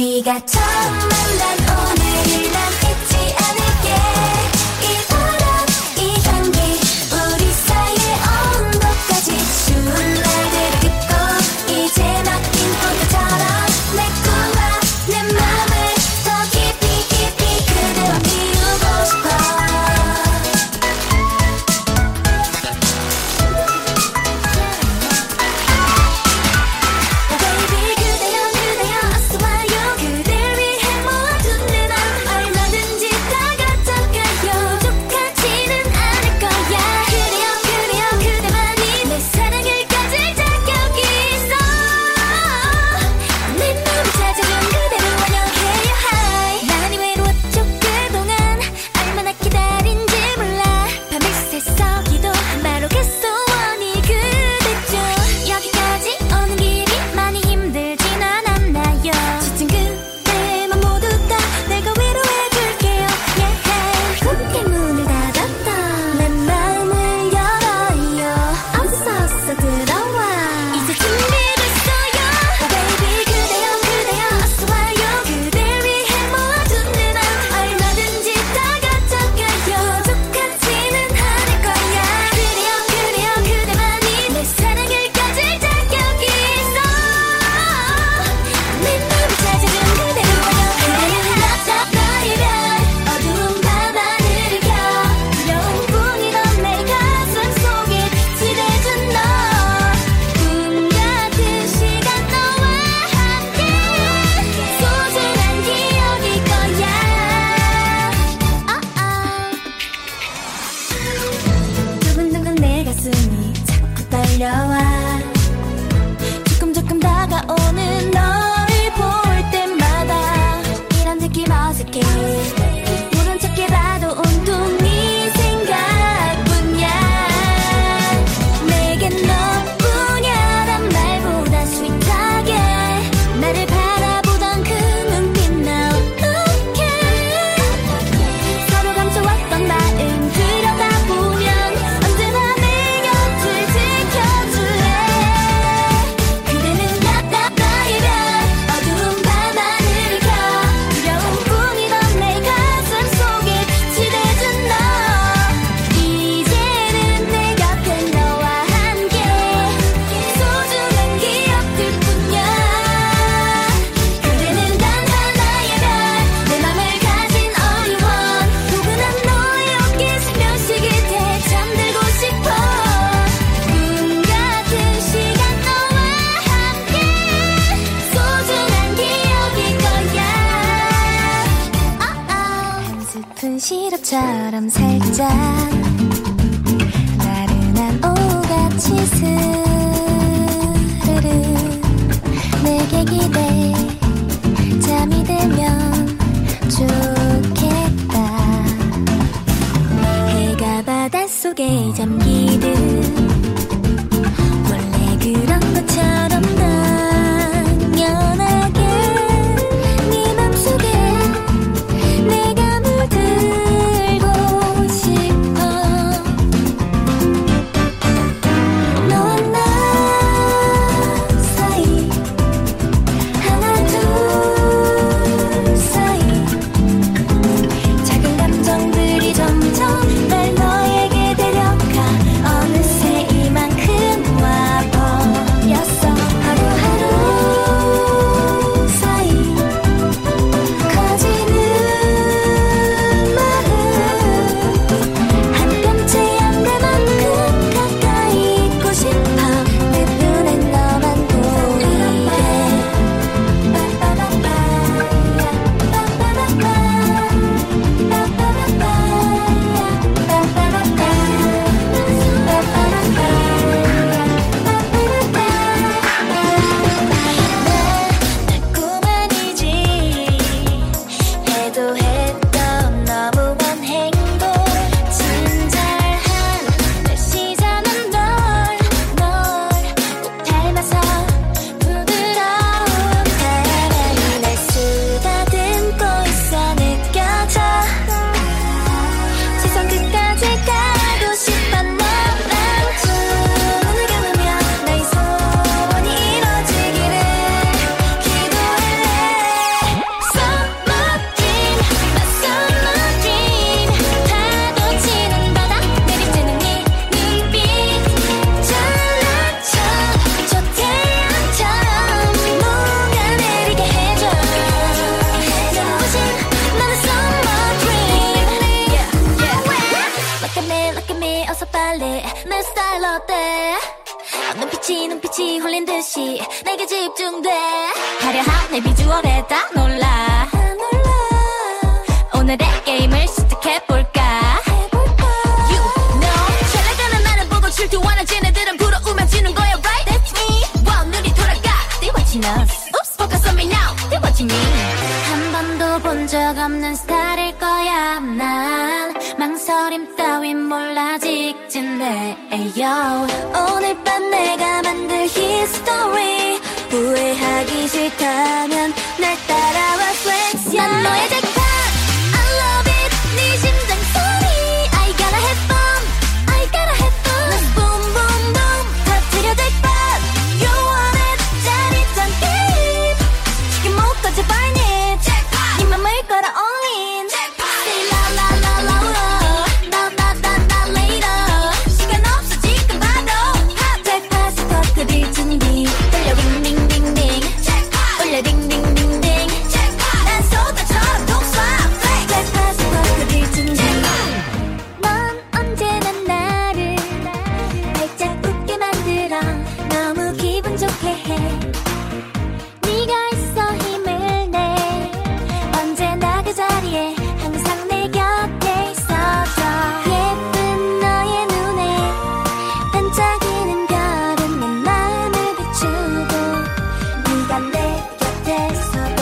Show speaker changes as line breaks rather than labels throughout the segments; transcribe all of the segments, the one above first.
우리가 처음 만난 오늘을 난 잊지 않을게. 듯이 내게 집중돼. 화려한 내 비주얼에 다 아, 놀라. 오늘의 게임을 시작해볼까? 해볼까? You know. 잘 나가는 나를 보고 질투하는 쟤네들은 부러우면 지는 거야 right? That's me. Wow 눈이 돌아가. They watching us. Oops focus on me now. They watching me. 한 번도 본 적 없는 스타일. 망설임 따윈 몰라 직진해 yo. 오늘 밤 내가 만들 히스토리 후회하기 싫다면 날 따라와 flex 난 너의 제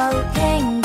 Hello, penguin.